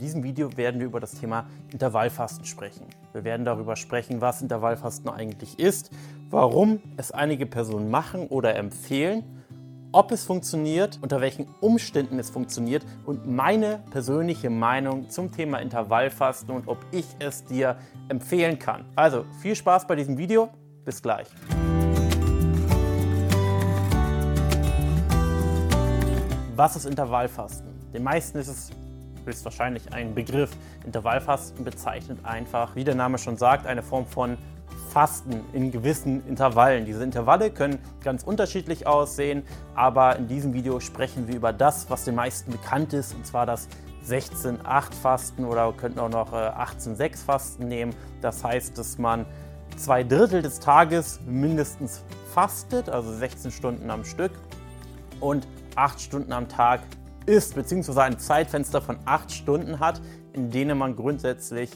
In diesem Video werden wir über das Thema Intervallfasten sprechen. Wir werden darüber sprechen, was Intervallfasten eigentlich ist, warum es einige Personen machen oder empfehlen, ob es funktioniert, unter welchen Umständen es funktioniert und meine persönliche Meinung zum Thema Intervallfasten und ob ich es dir empfehlen kann. Also viel Spaß bei diesem Video. Bis gleich. Was ist Intervallfasten? Den meisten ist es höchstwahrscheinlich ein Begriff. Intervallfasten bezeichnet einfach, wie der Name schon sagt, eine Form von Fasten in gewissen Intervallen. Diese Intervalle können ganz unterschiedlich aussehen, aber in diesem Video sprechen wir über das, was den meisten bekannt ist, und zwar das 16-8-Fasten oder könnten auch noch 18-6-Fasten äh, nehmen. Das heißt, dass man zwei Drittel des Tages mindestens fastet, also 16 Stunden am Stück und 8 Stunden am Tag isst, beziehungsweise ein Zeitfenster von 8 Stunden hat, in denen man grundsätzlich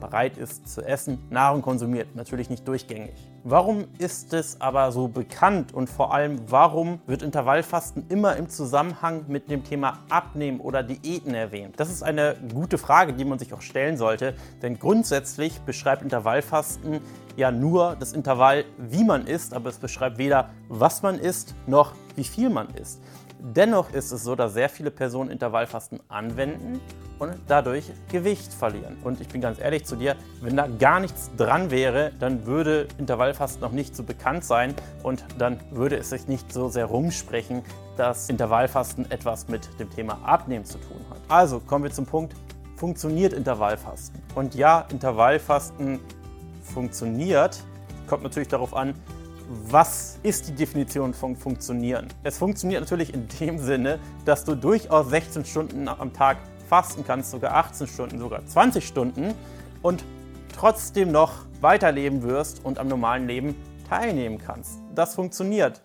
bereit ist zu essen, Nahrung konsumiert, natürlich nicht durchgängig. Warum ist es aber so bekannt und vor allem warum wird Intervallfasten immer im Zusammenhang mit dem Thema Abnehmen oder Diäten erwähnt? Das ist eine gute Frage, die man sich auch stellen sollte, denn grundsätzlich beschreibt Intervallfasten ja nur das Intervall, wie man isst, aber es beschreibt weder, was man isst, noch wie viel man isst. Dennoch ist es so, dass sehr viele Personen Intervallfasten anwenden und dadurch Gewicht verlieren. Und ich bin ganz ehrlich zu dir, wenn da gar nichts dran wäre, dann würde Intervallfasten noch nicht so bekannt sein und dann würde es sich nicht so sehr rumsprechen, dass Intervallfasten etwas mit dem Thema Abnehmen zu tun hat. Also kommen wir zum Punkt, funktioniert Intervallfasten? Und ja, Intervallfasten funktioniert, kommt natürlich darauf an, was ist die Definition von funktionieren? Es funktioniert natürlich in dem Sinne, dass du durchaus 16 Stunden am Tag fasten kannst, sogar 18 Stunden, sogar 20 Stunden und trotzdem noch weiterleben wirst und am normalen Leben teilnehmen kannst. Das funktioniert.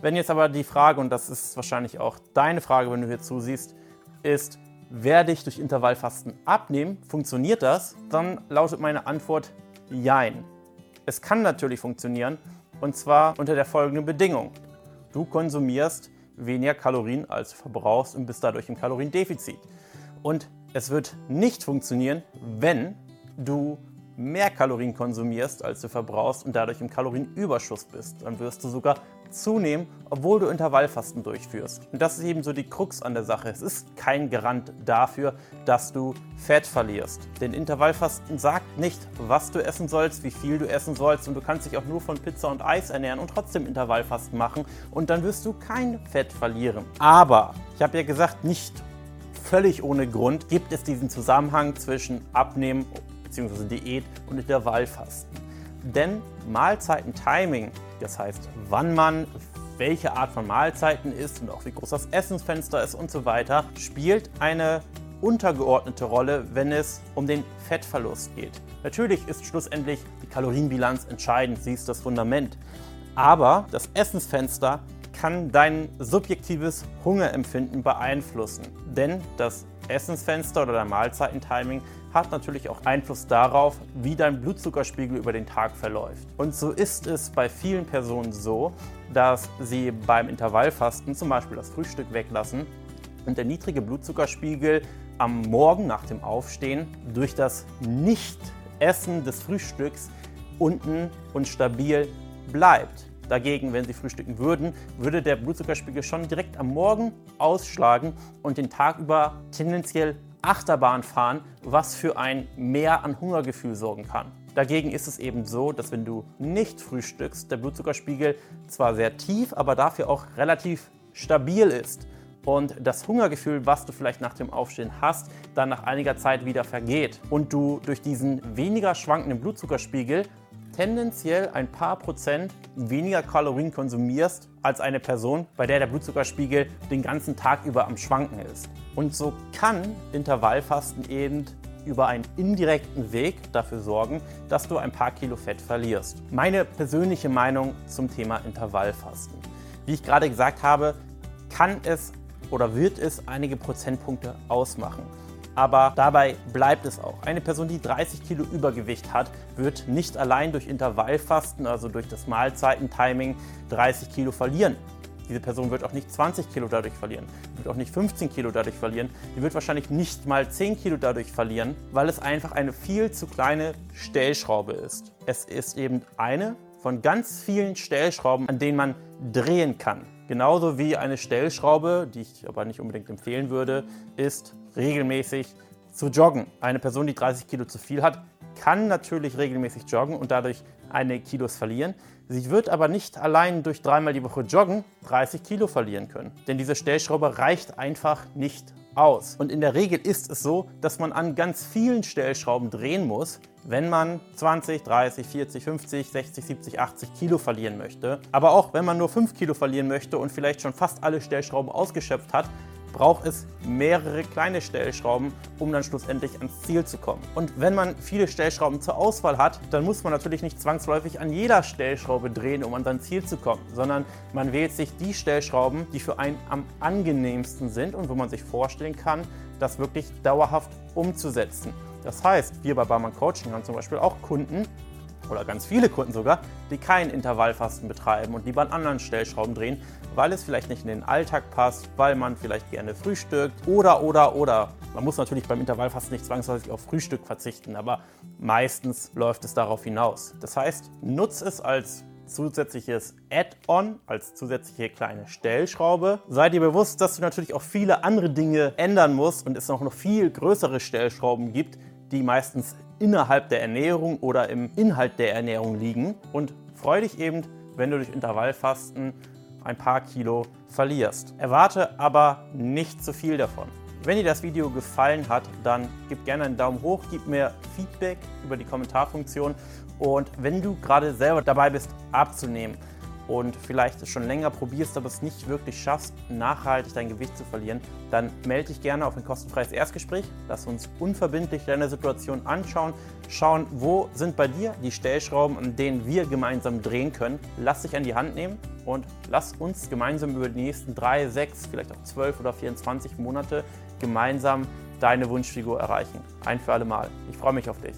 Wenn jetzt aber die Frage, und das ist wahrscheinlich auch deine Frage, wenn du hier zusiehst, ist, werde ich durch Intervallfasten abnehmen? Funktioniert das? Dann lautet meine Antwort Jein. Es kann natürlich funktionieren, und zwar unter der folgenden Bedingung. Du konsumierst weniger Kalorien, als du verbrauchst und bist dadurch im Kaloriendefizit. Und es wird nicht funktionieren, wenn du mehr Kalorien konsumierst, als du verbrauchst und dadurch im Kalorienüberschuss bist. Dann wirst du sogar zunehmen, obwohl du Intervallfasten durchführst. Und das ist eben so die Krux an der Sache. Es ist kein Garant dafür, dass du Fett verlierst. Denn Intervallfasten sagt nicht, was du essen sollst, wie viel du essen sollst und du kannst dich auch nur von Pizza und Eis ernähren und trotzdem Intervallfasten machen und dann wirst du kein Fett verlieren. Aber, ich habe ja gesagt, nicht völlig ohne Grund gibt es diesen Zusammenhang zwischen Abnehmen bzw. Diät und Intervallfasten. Denn Mahlzeiten-Timing, das heißt, wann man welche Art von Mahlzeiten isst und auch wie groß das Essensfenster ist und so weiter, spielt eine untergeordnete Rolle, wenn es um den Fettverlust geht. Natürlich ist schlussendlich die Kalorienbilanz entscheidend, sie ist das Fundament. Aber das Essensfenster kann dein subjektives Hungerempfinden beeinflussen. Denn das Essensfenster oder dein Mahlzeitentiming hat natürlich auch Einfluss darauf, wie dein Blutzuckerspiegel über den Tag verläuft. Und so ist es bei vielen Personen so, dass sie beim Intervallfasten zum Beispiel das Frühstück weglassen und der niedrige Blutzuckerspiegel am Morgen nach dem Aufstehen durch das Nicht-Essen des Frühstücks unten und stabil bleibt. Dagegen, wenn Sie frühstücken würden, würde der Blutzuckerspiegel schon direkt am Morgen ausschlagen und den Tag über tendenziell Achterbahn fahren, was für ein Mehr an Hungergefühl sorgen kann. Dagegen ist es eben so, dass wenn du nicht frühstückst, der Blutzuckerspiegel zwar sehr tief, aber dafür auch relativ stabil ist und das Hungergefühl, was du vielleicht nach dem Aufstehen hast, dann nach einiger Zeit wieder vergeht und du durch diesen weniger schwankenden Blutzuckerspiegel tendenziell ein paar Prozent weniger Kalorien konsumierst als eine Person, bei der der Blutzuckerspiegel den ganzen Tag über am Schwanken ist. Und so kann Intervallfasten eben über einen indirekten Weg dafür sorgen, dass du ein paar Kilo Fett verlierst. Meine persönliche Meinung zum Thema Intervallfasten. Wie ich gerade gesagt habe, kann es oder wird es einige Prozentpunkte ausmachen. Aber dabei bleibt es auch. Eine Person, die 30 Kilo Übergewicht hat, wird nicht allein durch Intervallfasten, also durch das Mahlzeitentiming, 30 Kilo verlieren. Diese Person wird auch nicht 20 Kilo dadurch verlieren, wird auch nicht 15 Kilo dadurch verlieren, die wird wahrscheinlich nicht mal 10 Kilo dadurch verlieren, weil es einfach eine viel zu kleine Stellschraube ist. Es ist eben eine von ganz vielen Stellschrauben, an denen man drehen kann. Genauso wie eine Stellschraube, die ich aber nicht unbedingt empfehlen würde, ist regelmäßig zu joggen. Eine Person, die 30 Kilo zu viel hat, kann natürlich regelmäßig joggen und dadurch einige Kilos verlieren. Sie wird aber nicht allein durch dreimal die Woche Joggen 30 Kilo verlieren können. Denn diese Stellschraube reicht einfach nicht aus. Und in der Regel ist es so, dass man an ganz vielen Stellschrauben drehen muss, wenn man 20, 30, 40, 50, 60, 70, 80 Kilo verlieren möchte. Aber auch wenn man nur 5 Kilo verlieren möchte und vielleicht schon fast alle Stellschrauben ausgeschöpft hat, braucht es mehrere kleine Stellschrauben, um dann schlussendlich ans Ziel zu kommen. Und wenn man viele Stellschrauben zur Auswahl hat, dann muss man natürlich nicht zwangsläufig an jeder Stellschraube drehen, um an sein Ziel zu kommen, sondern man wählt sich die Stellschrauben, die für einen am angenehmsten sind und wo man sich vorstellen kann, das wirklich dauerhaft umzusetzen. Das heißt, wir bei Barmann Coaching haben zum Beispiel auch Kunden, oder ganz viele Kunden sogar, die kein Intervallfasten betreiben und lieber an anderen Stellschrauben drehen, weil es vielleicht nicht in den Alltag passt, weil man vielleicht gerne frühstückt oder, oder, oder. Man muss natürlich beim Intervallfasten nicht zwangsläufig auf Frühstück verzichten, aber meistens läuft es darauf hinaus. Das heißt, nutze es als zusätzliches Add-on, als zusätzliche kleine Stellschraube. Sei dir bewusst, dass du natürlich auch viele andere Dinge ändern musst und es noch viel größere Stellschrauben gibt, die meistens innerhalb der Ernährung oder im Inhalt der Ernährung liegen. Und freu dich eben, wenn du durch Intervallfasten ein paar Kilo verlierst. Erwarte aber nicht zu viel davon. Wenn dir das Video gefallen hat, dann gib gerne einen Daumen hoch, gib mir Feedback über die Kommentarfunktion und wenn du gerade selber dabei bist abzunehmen, und vielleicht schon länger probierst, aber es nicht wirklich schaffst, nachhaltig dein Gewicht zu verlieren, dann melde dich gerne auf ein kostenfreies Erstgespräch. Lass uns unverbindlich deine Situation anschauen, schauen, wo sind bei dir die Stellschrauben, an denen wir gemeinsam drehen können. Lass dich an die Hand nehmen und lass uns gemeinsam über die nächsten drei, sechs, vielleicht auch zwölf oder 24 Monate gemeinsam deine Wunschfigur erreichen. Ein für alle Mal. Ich freue mich auf dich.